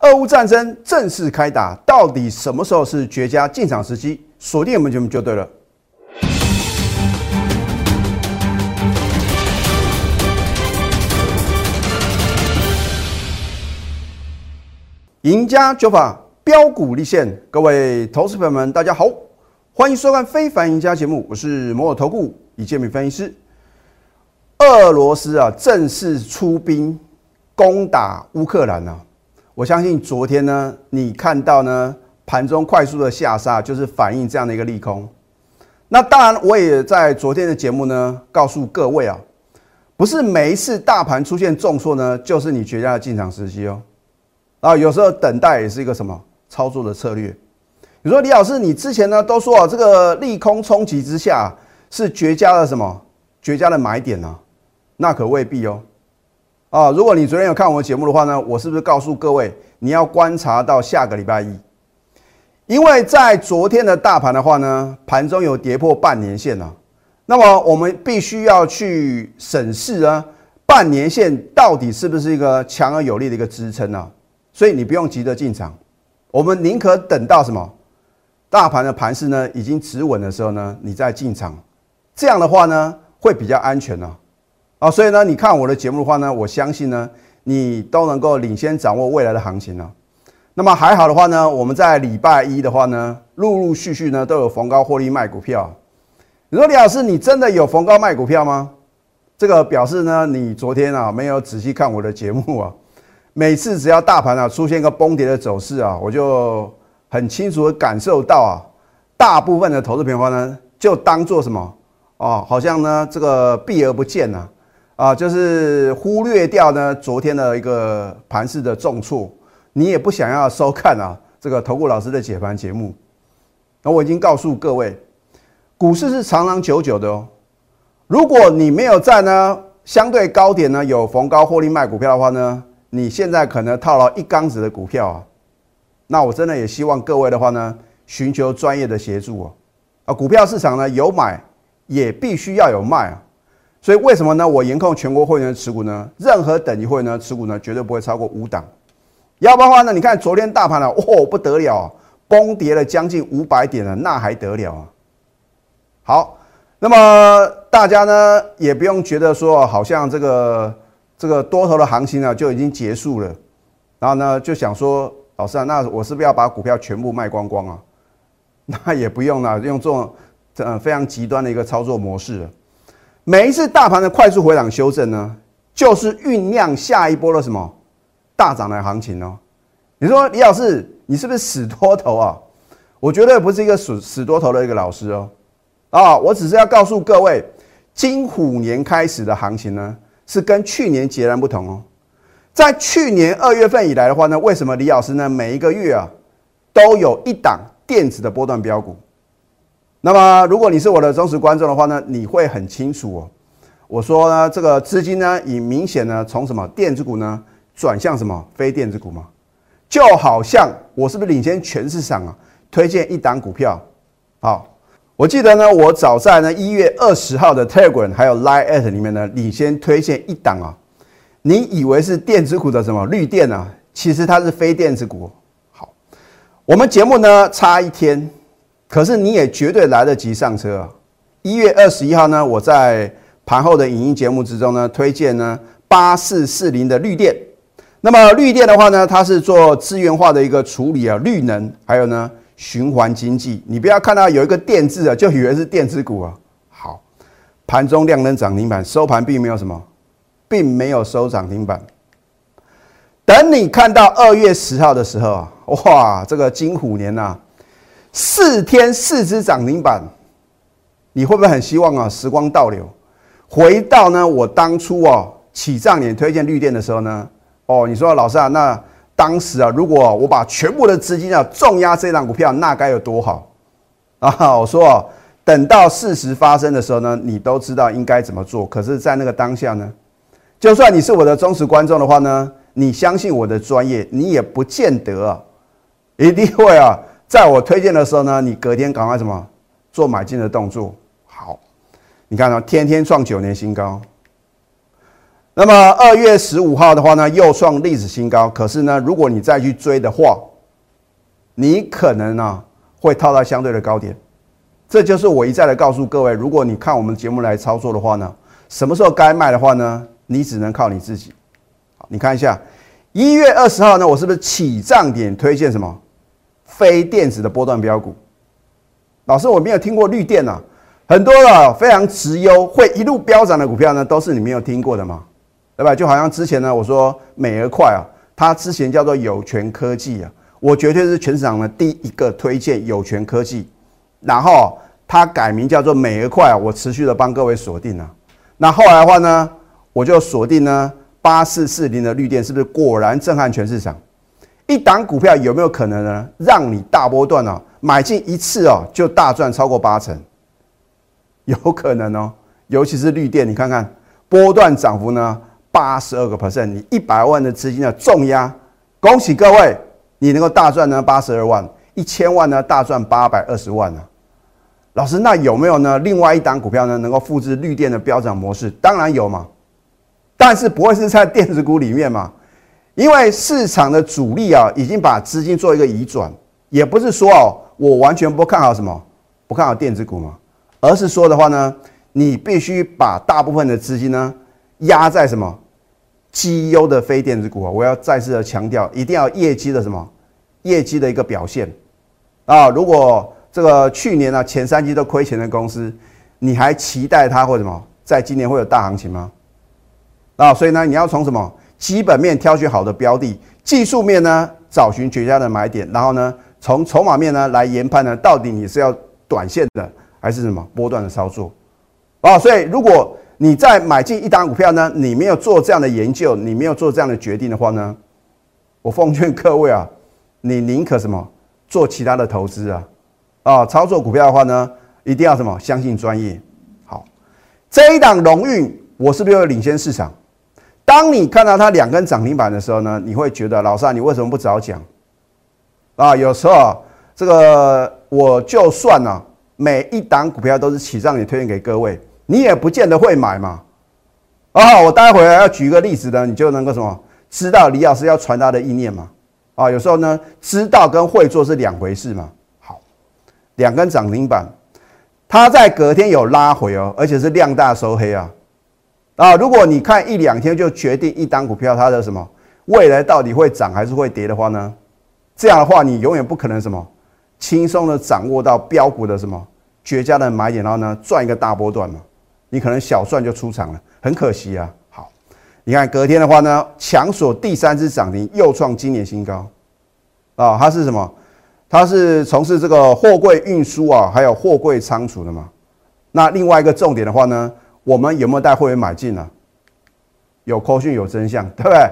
俄乌战争正式开打，到底什么时候是绝佳进场时机？锁定我们节目就对了。赢家九法标股立现，各位投资朋友们，大家好，欢迎收看《非凡赢家》节目，我是摩尔投顾李建民分析师。俄罗斯啊，正式出兵攻打乌克兰啊！我相信昨天呢，你看到呢盘中快速的下杀，就是反映这样的一个利空。那当然，我也在昨天的节目呢，告诉各位啊，不是每一次大盘出现重挫呢，就是你绝佳的进场时机哦。啊，有时候等待也是一个什么操作的策略。你说李老师，你之前呢都说啊，这个利空冲击之下是绝佳的什么绝佳的买点呢？那可未必哦。啊，如果你昨天有看我们节目的话呢，我是不是告诉各位你要观察到下个礼拜一？因为在昨天的大盘的话呢，盘中有跌破半年线了，那么我们必须要去审视啊，半年线到底是不是一个强而有力的一个支撑呢？所以你不用急着进场，我们宁可等到什么大盘的盘势呢已经止稳的时候呢，你再进场，这样的话呢会比较安全呢。啊，啊所以呢，你看我的节目的话呢，我相信呢你都能够领先掌握未来的行情呢。那么还好的话呢，我们在礼拜一的话呢，陆陆续续呢都有逢高获利卖股票。你说李老师，你真的有逢高卖股票吗？这个表示呢，你昨天啊没有仔细看我的节目啊。每次只要大盘啊出现一个崩跌的走势啊，我就很清楚的感受到啊，大部分的投资平方呢就当做什么哦，好像呢这个避而不见，啊，啊就是忽略掉呢昨天的一个盘势的重挫，你也不想要收看啊 这个投顾老师的解盘节目。那我已经告诉各位，股市是长长久久的哦，如果你没有在呢相对高点呢有逢高获利卖股票的话呢。你现在可能套了一缸子的股票啊，那我真的也希望各位的话呢，寻求专业的协助哦。啊，股票市场呢有买也必须要有卖啊，所以为什么呢？我严控全国会员的持股呢，任何等级会员呢持股呢绝对不会超过五档。要不然的话呢，你看昨天大盘呢，哦不得了，崩跌了将近五百点了，那还得了啊？好，那么大家呢也不用觉得说好像这个。这个多头的行情呢就已经结束了，然后呢就想说，老师啊，那我是不是要把股票全部卖光光啊？那也不用了，用这种呃非常极端的一个操作模式。每一次大盘的快速回档修正呢，就是酝酿下一波的什么大涨的行情哦。你说李老师，你是不是死多头啊？我绝对不是一个死死多头的一个老师哦。啊，我只是要告诉各位，金虎年开始的行情呢。是跟去年截然不同哦，在去年二月份以来的话呢，为什么李老师呢每一个月啊都有一档电子的波段标股？那么如果你是我的忠实观众的话呢，你会很清楚哦。我说呢，这个资金呢已明显呢从什么电子股呢转向什么非电子股嘛，就好像我是不是领先全市场啊？推荐一档股票，好。我记得呢，我早在呢一月二十号的 Telegram 还有 Line at 里面呢，领先推荐一档啊，你以为是电子股的什么绿电啊？其实它是非电子股。好，我们节目呢差一天，可是你也绝对来得及上车啊！一月二十一号呢，我在盘后的影音节目之中呢，推荐呢八四四零的绿电。那么绿电的话呢，它是做资源化的一个处理啊，绿能，还有呢。循环经济，你不要看到有一个电字啊，就以为是电子股啊。好，盘中量能涨停板，收盘并没有什么，并没有收涨停板。等你看到二月十号的时候啊，哇，这个金虎年呐，四天四只涨停板，你会不会很希望啊？时光倒流，回到呢我当初哦起账年推荐绿电的时候呢？哦，你说老师啊，那。当时啊，如果我把全部的资金啊重压这档股票，那该有多好啊！我说啊，等到事实发生的时候呢，你都知道应该怎么做。可是，在那个当下呢，就算你是我的忠实观众的话呢，你相信我的专业，你也不见得啊，一定会啊，在我推荐的时候呢，你隔天赶快什么做买进的动作。好，你看啊，天天创九年新高。那么二月十五号的话呢，又创历史新高。可是呢，如果你再去追的话，你可能呢会套到相对的高点。这就是我一再的告诉各位，如果你看我们节目来操作的话呢，什么时候该卖的话呢，你只能靠你自己。好，你看一下一月二十号呢，我是不是起涨点推荐什么非电子的波段标股？老师，我没有听过绿电啊，很多的非常直优会一路飙涨的股票呢，都是你没有听过的吗？对吧？就好像之前呢，我说美而快啊，它之前叫做有权科技啊，我绝对是全市场的第一个推荐有权科技，然后它改名叫做美而快啊，我持续的帮各位锁定啊。那后来的话呢，我就锁定呢八四四零的绿电，是不是果然震撼全市场？一档股票有没有可能呢，让你大波段呢买进一次哦，就大赚超过八成？有可能哦，尤其是绿电，你看看波段涨幅呢？八十二个 percent，你一百万的资金的重压，恭喜各位，你能够大赚呢八十二万，一千万呢大赚八百二十万呢。老师，那有没有呢？另外一档股票呢能够复制绿电的飙涨模式？当然有嘛，但是不会是在电子股里面嘛，因为市场的主力啊已经把资金做一个移转，也不是说哦我完全不看好什么，不看好电子股嘛，而是说的话呢，你必须把大部分的资金呢压在什么？绩优的非电子股啊，我要再次的强调，一定要业绩的什么业绩的一个表现啊！如果这个去年呢前三季都亏钱的公司，你还期待它或什么在今年会有大行情吗？啊，所以呢，你要从什么基本面挑选好的标的，技术面呢找寻绝佳的买点，然后呢从筹码面呢来研判呢，到底你是要短线的还是什么波段的操作啊？所以如果你在买进一档股票呢？你没有做这样的研究，你没有做这样的决定的话呢？我奉劝各位啊，你宁可什么做其他的投资啊？啊，操作股票的话呢，一定要什么相信专业。好，这一档荣运，我是不是有领先市场？当你看到它两根涨停板的时候呢，你会觉得老三你为什么不早讲？啊，有时候，这个我就算呢，每一档股票都是起涨也推荐给各位。你也不见得会买嘛，啊，我待会要举一个例子呢，你就能够什么知道李老师要传达的意念嘛，啊，有时候呢，知道跟会做是两回事嘛。好，两根涨停板，它在隔天有拉回哦，而且是量大收黑啊，啊，如果你看一两天就决定一单股票它的什么未来到底会涨还是会跌的话呢，这样的话你永远不可能什么轻松的掌握到标股的什么绝佳的买点，然后呢赚一个大波段嘛。你可能小赚就出场了，很可惜啊。好，你看隔天的话呢，强锁第三只涨停，又创今年新高啊！它是什么？它是从事这个货柜运输啊，还有货柜仓储的嘛。那另外一个重点的话呢，我们有没有带会员买进呢？有扣讯有真相，对不对？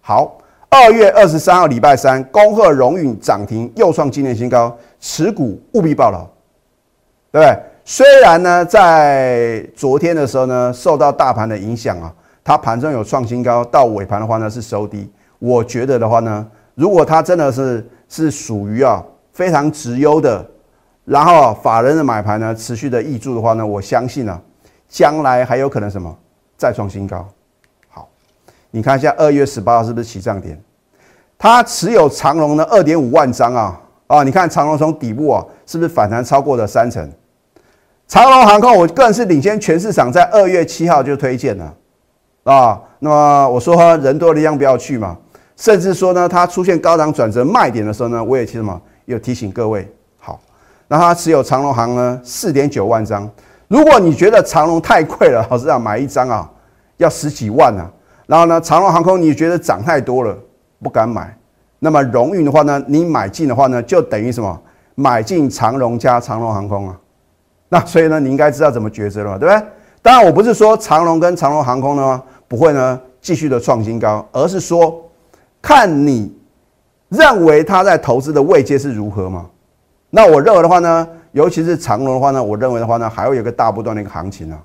好，二月二十三号礼拜三，恭贺荣运涨停，又创今年新高，持股务必报牢，对不对？虽然呢，在昨天的时候呢，受到大盘的影响啊，它盘中有创新高，到尾盘的话呢是收低。我觉得的话呢，如果它真的是是属于啊非常直优的，然后法人的买盘呢持续的挹注的话呢，我相信呢，将来还有可能什么再创新高。好，你看一下二月十八号是不是起涨点？它持有长龙的二点五万张啊啊！你看长龙从底部啊，是不是反弹超过了三成？长龙航空，我个人是领先全市场，在二月七号就推荐了啊。那么我说人多的地方不要去嘛，甚至说呢，它出现高档转折卖点的时候呢，我也提什么，有提醒各位。好，那它持有长龙航呢，四点九万张。如果你觉得长龙太贵了，老师啊，买一张啊要十几万啊。然后呢，长龙航空你觉得涨太多了，不敢买。那么荣运的话呢，你买进的话呢，就等于什么？买进长荣加长龙航空啊。那所以呢，你应该知道怎么抉择了，对不对？当然，我不是说长龙跟长龙航空呢不会呢继续的创新高，而是说看你认为它在投资的位阶是如何嘛。那我认为的话呢，尤其是长龙的话呢，我认为的话呢，还会有个大波段的一个行情啊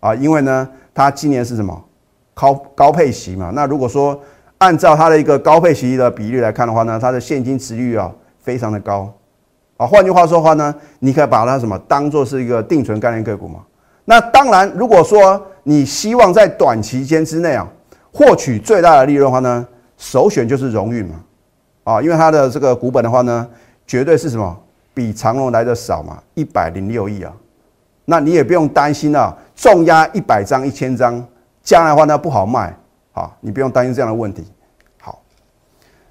啊，因为呢，它今年是什么高高配息嘛。那如果说按照它的一个高配息的比例来看的话呢，它的现金值率啊非常的高。啊，换句话说的话呢，你可以把它什么当做是一个定存概念个股嘛？那当然，如果说你希望在短期间之内啊，获取最大的利润的话呢，首选就是荣誉嘛，啊，因为它的这个股本的话呢，绝对是什么比长隆来的少嘛，一百零六亿啊，那你也不用担心啊，重压一百张、一千张，将来的话呢不好卖，好，你不用担心这样的问题。好，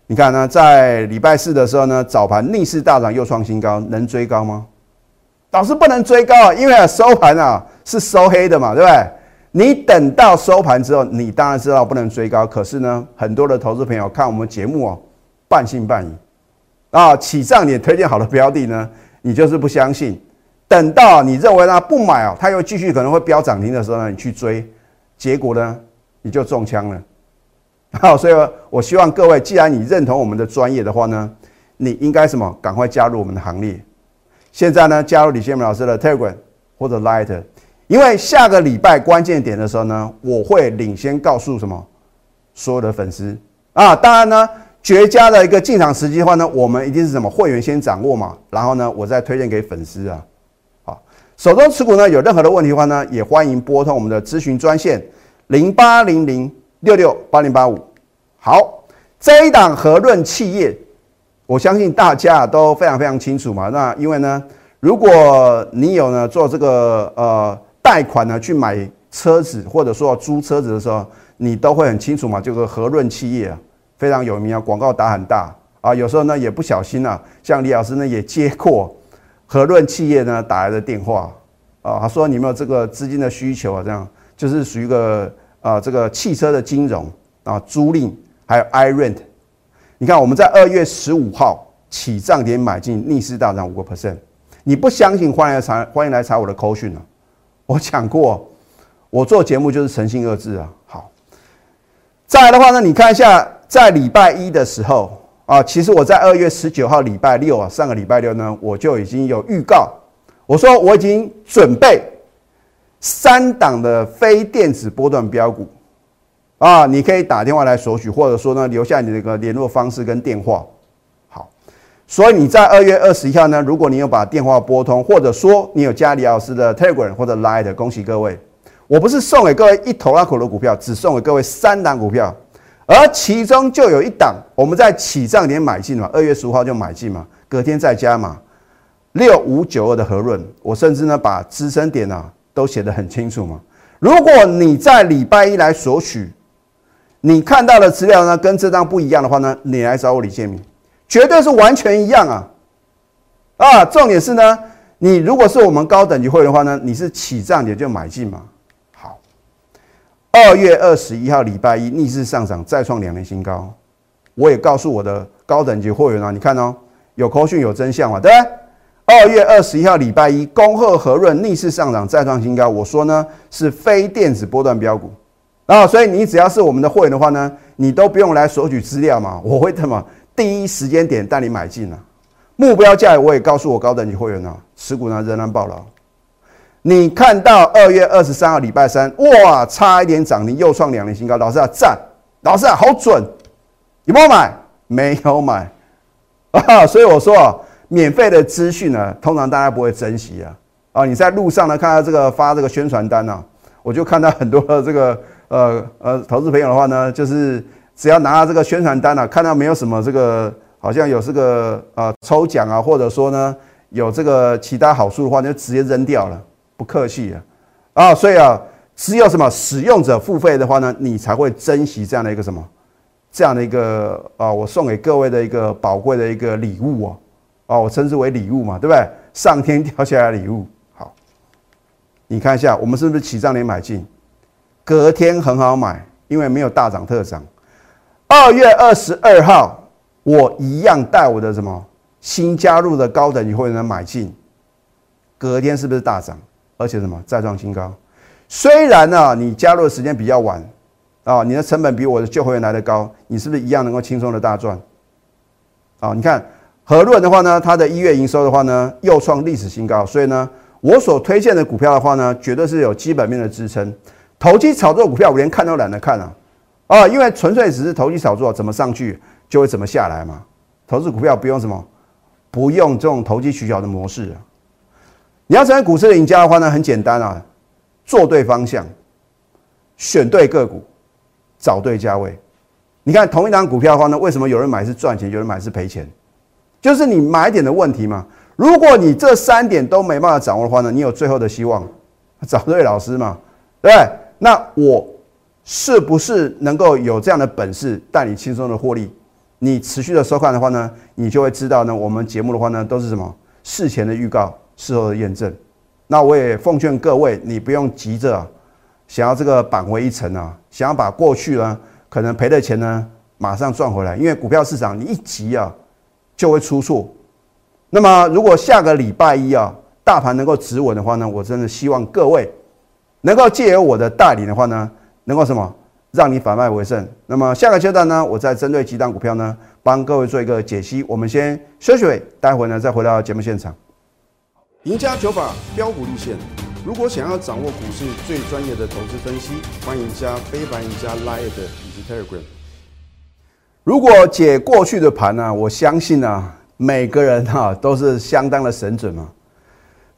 你看呢，在礼拜四的时候呢，早盘逆势大涨又创新高，能追高吗？老师不能追高啊，因为收盘啊是收黑的嘛，对不对？你等到收盘之后，你当然知道不能追高。可是呢，很多的投资朋友看我们节目哦，半信半疑啊。起涨点推荐好的标的呢，你就是不相信。等到你认为它不买哦，它又继续可能会飙涨停的时候呢，你去追，结果呢你就中枪了。好，所以我希望各位，既然你认同我们的专业的话呢，你应该什么？赶快加入我们的行列。现在呢，加入李先明老师的 Telegram 或者 Light。因为下个礼拜关键点的时候呢，我会领先告诉什么所有的粉丝啊。当然呢，绝佳的一个进场时机的话呢，我们一定是什么会员先掌握嘛。然后呢，我再推荐给粉丝啊。好，手中持股呢有任何的问题的话呢，也欢迎拨通我们的咨询专线零八零零六六八零八五。好，这一档和润企业，我相信大家都非常非常清楚嘛。那因为呢，如果你有呢做这个呃。贷款呢去买车子，或者说租车子的时候，你都会很清楚嘛。这个和润企业啊，非常有名啊，广告打很大啊。有时候呢也不小心啊，像李老师呢也接过和润企业呢打来的电话啊，他说你们有这个资金的需求啊，这样就是属于一个啊这个汽车的金融啊租赁，还有 i rent。你看我们在二月十五号起涨点买进，逆势大涨五个 percent。你不相信，欢迎来查，欢迎来查我的扣讯啊。我讲过，我做节目就是诚信二字啊。好，再来的话呢，你看一下，在礼拜一的时候啊，其实我在二月十九号礼拜六啊，上个礼拜六呢，我就已经有预告，我说我已经准备三档的非电子波段标股啊，你可以打电话来索取，或者说呢，留下你那个联络方式跟电话。好所以你在二月二十一号呢，如果你有把电话拨通，或者说你有加李老师的 Telegram 或者 Line，恭喜各位！我不是送给各位一头拉口的股票，只送给各位三档股票，而其中就有一档我们在起涨点买进嘛，二月十五号就买进嘛，隔天再加嘛，六五九二的和润，我甚至呢把支撑点啊都写得很清楚嘛。如果你在礼拜一来索取，你看到的资料呢跟这张不一样的话呢，你来找我李建明。绝对是完全一样啊！啊，重点是呢，你如果是我们高等级会员的话呢，你是起涨点就买进嘛。二月二十一号礼拜一逆势上涨，再创两年新高。我也告诉我的高等级会员啊，你看哦，有口讯有真相嘛，对不对？二月二十一号礼拜一，恭贺和润逆势上涨，再创新高。我说呢，是非电子波段标股啊，所以你只要是我们的会员的话呢，你都不用来索取资料嘛，我会怎么？第一时间点带你买进啊，目标价我也告诉我高等级会员了，持股呢仍然爆了。你看到二月二十三号礼拜三，哇，差一点涨停又创两年新高，老师啊赞，老师啊好准，有没有买？没有买 啊，所以我说啊，免费的资讯呢，通常大家不会珍惜啊。啊，你在路上呢看到这个发这个宣传单呢，我就看到很多的这个呃呃投资朋友的话呢，就是。只要拿到这个宣传单啊，看到没有什么这个好像有这个啊抽奖啊，或者说呢有这个其他好处的话，就直接扔掉了，不客气啊啊！所以啊，只有什么使用者付费的话呢，你才会珍惜这样的一个什么这样的一个啊，我送给各位的一个宝贵的一个礼物哦啊，我称之为礼物嘛，对不对？上天掉下来的礼物。好，你看一下，我们是不是起涨点买进？隔天很好买，因为没有大涨特涨。二月二十二号，我一样带我的什么新加入的高等级会员买进，隔天是不是大涨？而且什么再创新高？虽然呢，你加入的时间比较晚啊，你的成本比我的旧会员来的高，你是不是一样能够轻松的大赚？啊，你看和润的话呢，它的一月营收的话呢，又创历史新高，所以呢，我所推荐的股票的话呢，绝对是有基本面的支撑。投机炒作股票，我连看都懒得看啊。啊，因为纯粹只是投机炒作，怎么上去就会怎么下来嘛。投资股票不用什么，不用这种投机取巧的模式。你要成为股市的赢家的话呢，很简单啊，做对方向，选对个股，找对价位。你看同一档股票的话呢，为什么有人买是赚钱，有人买是赔钱？就是你买点的问题嘛。如果你这三点都没办法掌握的话呢，你有最后的希望，找对老师嘛，对不对？那我是不是能够有这样的本事带你轻松的获利？你持续的收看的话呢，你就会知道呢，我们节目的话呢，都是什么事前的预告，事后的验证。那我也奉劝各位，你不用急着想要这个扳回一城啊，想要把过去呢可能赔的钱呢马上赚回来，因为股票市场你一急啊就会出错。那么如果下个礼拜一啊大盘能够止稳的话呢，我真的希望各位能够借由我的带领的话呢，能够什么？让你反败为胜。那么下个阶段呢，我再针对几档股票呢，帮各位做一个解析。我们先休息，待会呢再回到节目现场。赢家九法标股立线。如果想要掌握股市最专业的投资分析，欢迎加非凡、赢家 Line 以及 Telegram。如果解过去的盘呢，我相信呢，每个人哈都是相当的神准嘛。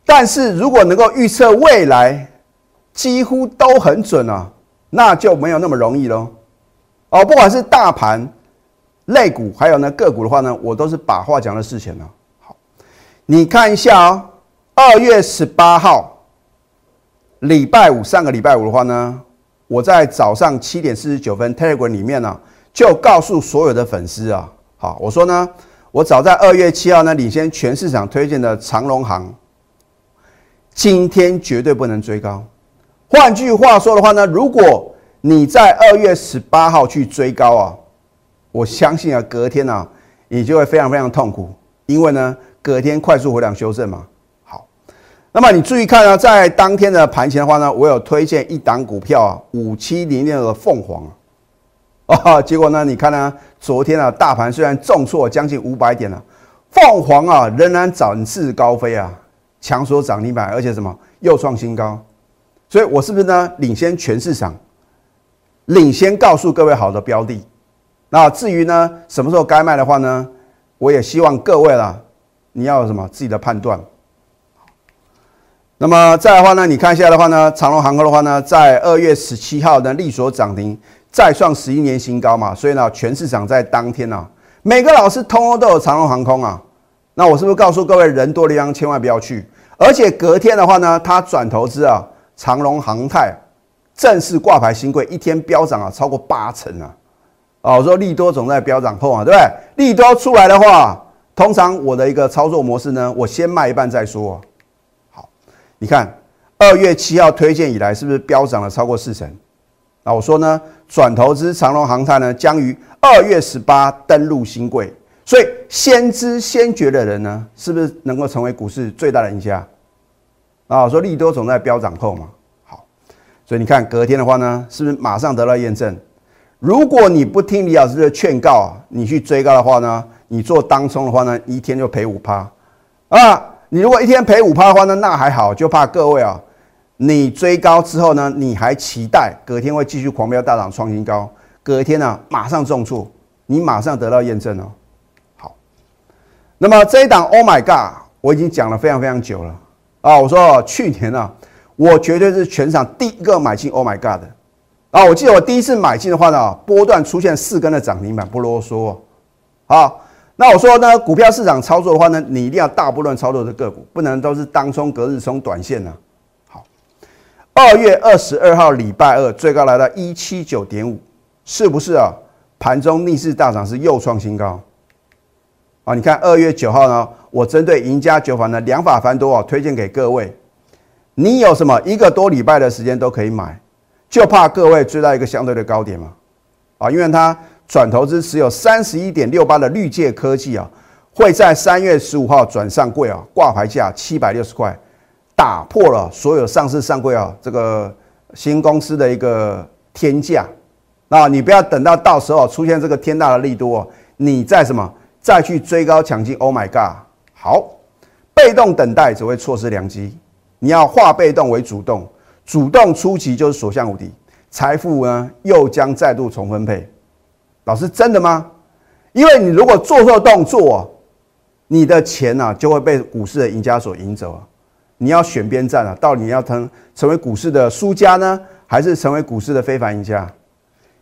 但是如果能够预测未来，几乎都很准啊。那就没有那么容易喽，哦，不管是大盘、类股，还有呢个股的话呢，我都是把话讲在事前了。好，你看一下哦，二月十八号，礼拜五，上个礼拜五的话呢，我在早上七点四十九分 Telegram 里面呢，就告诉所有的粉丝啊，好，我说呢，我早在二月七号呢，领先全市场推荐的长隆行，今天绝对不能追高。换句话说的话呢，如果你在二月十八号去追高啊，我相信啊，隔天啊，你就会非常非常痛苦，因为呢，隔天快速回量修正嘛。那么你注意看啊，在当天的盘前的话呢，我有推荐一档股票啊，五七零六的凤凰啊，结果呢，你看呢，昨天啊，大盘虽然重挫将近五百点了，凤凰啊仍然展翅高飞啊，强所涨停板，而且什么又创新高。所以，我是不是呢？领先全市场，领先告诉各位好的标的。那至于呢，什么时候该卖的话呢？我也希望各位啦，你要有什么自己的判断。那么再的话呢，你看一下的话呢，长隆航空的话呢，在二月十七号呢，力所涨停，再创十一年新高嘛。所以呢，全市场在当天呢，每个老师通通都有长隆航空啊。那我是不是告诉各位，人多的地方千万不要去？而且隔天的话呢，他转投资啊。长隆航泰正式挂牌新贵，一天飙涨啊，超过八成啊！哦，我说利多总在飙涨后啊，对不对？利多出来的话，通常我的一个操作模式呢，我先卖一半再说。你看二月七号推荐以来，是不是飙涨了超过四成？那我说呢，转投资长隆航太呢，将于二月十八登陆新贵，所以先知先觉的人呢，是不是能够成为股市最大的赢家？啊，说利多总在飙涨后嘛，好，所以你看隔天的话呢，是不是马上得到验证？如果你不听李老师的劝告啊，你去追高的话呢，你做当冲的话呢，一天就赔五趴啊！你如果一天赔五趴的话呢，那还好，就怕各位啊，你追高之后呢，你还期待隔天会继续狂飙大涨创新高，隔天呢马上重挫，你马上得到验证哦。好，那么这一档 Oh my God，我已经讲了非常非常久了。啊，我说去年啊，我绝对是全场第一个买进 Oh my God 的啊！我记得我第一次买进的话呢，波段出现四根的涨停板，不啰嗦。好，那我说呢，股票市场操作的话呢，你一定要大波段操作的个股，不能都是当冲、隔日冲、短线呢。好，二月二十二号礼拜二最高来到一七九点五，是不是啊？盘中逆势大涨是又创新高。啊，你看二月九号呢？我针对赢家酒坊呢，两法繁多啊，推荐给各位。你有什么一个多礼拜的时间都可以买，就怕各位追到一个相对的高点嘛？啊，因为它转投资持有三十一点六八的绿界科技啊，会在三月十五号转上柜啊，挂牌价七百六十块，打破了所有上市上柜啊这个新公司的一个天价。那你不要等到到时候出现这个天大的利多，你再什么再去追高抢进？Oh my god！好，被动等待只会错失良机。你要化被动为主动，主动出击就是所向无敌，财富呢又将再度重分配。老师，真的吗？因为你如果做错动作，你的钱呢就会被股市的赢家所赢走啊。你要选边站啊，到底你要成成为股市的输家呢，还是成为股市的非凡赢家？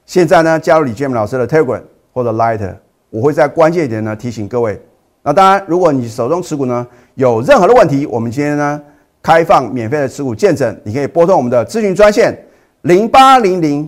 现在呢，加入李建明老师的 Telegram 或者 Light，我会在关键点呢提醒各位。那当然，如果你手中持股呢有任何的问题，我们今天呢开放免费的持股见证，你可以拨通我们的咨询专线零八零零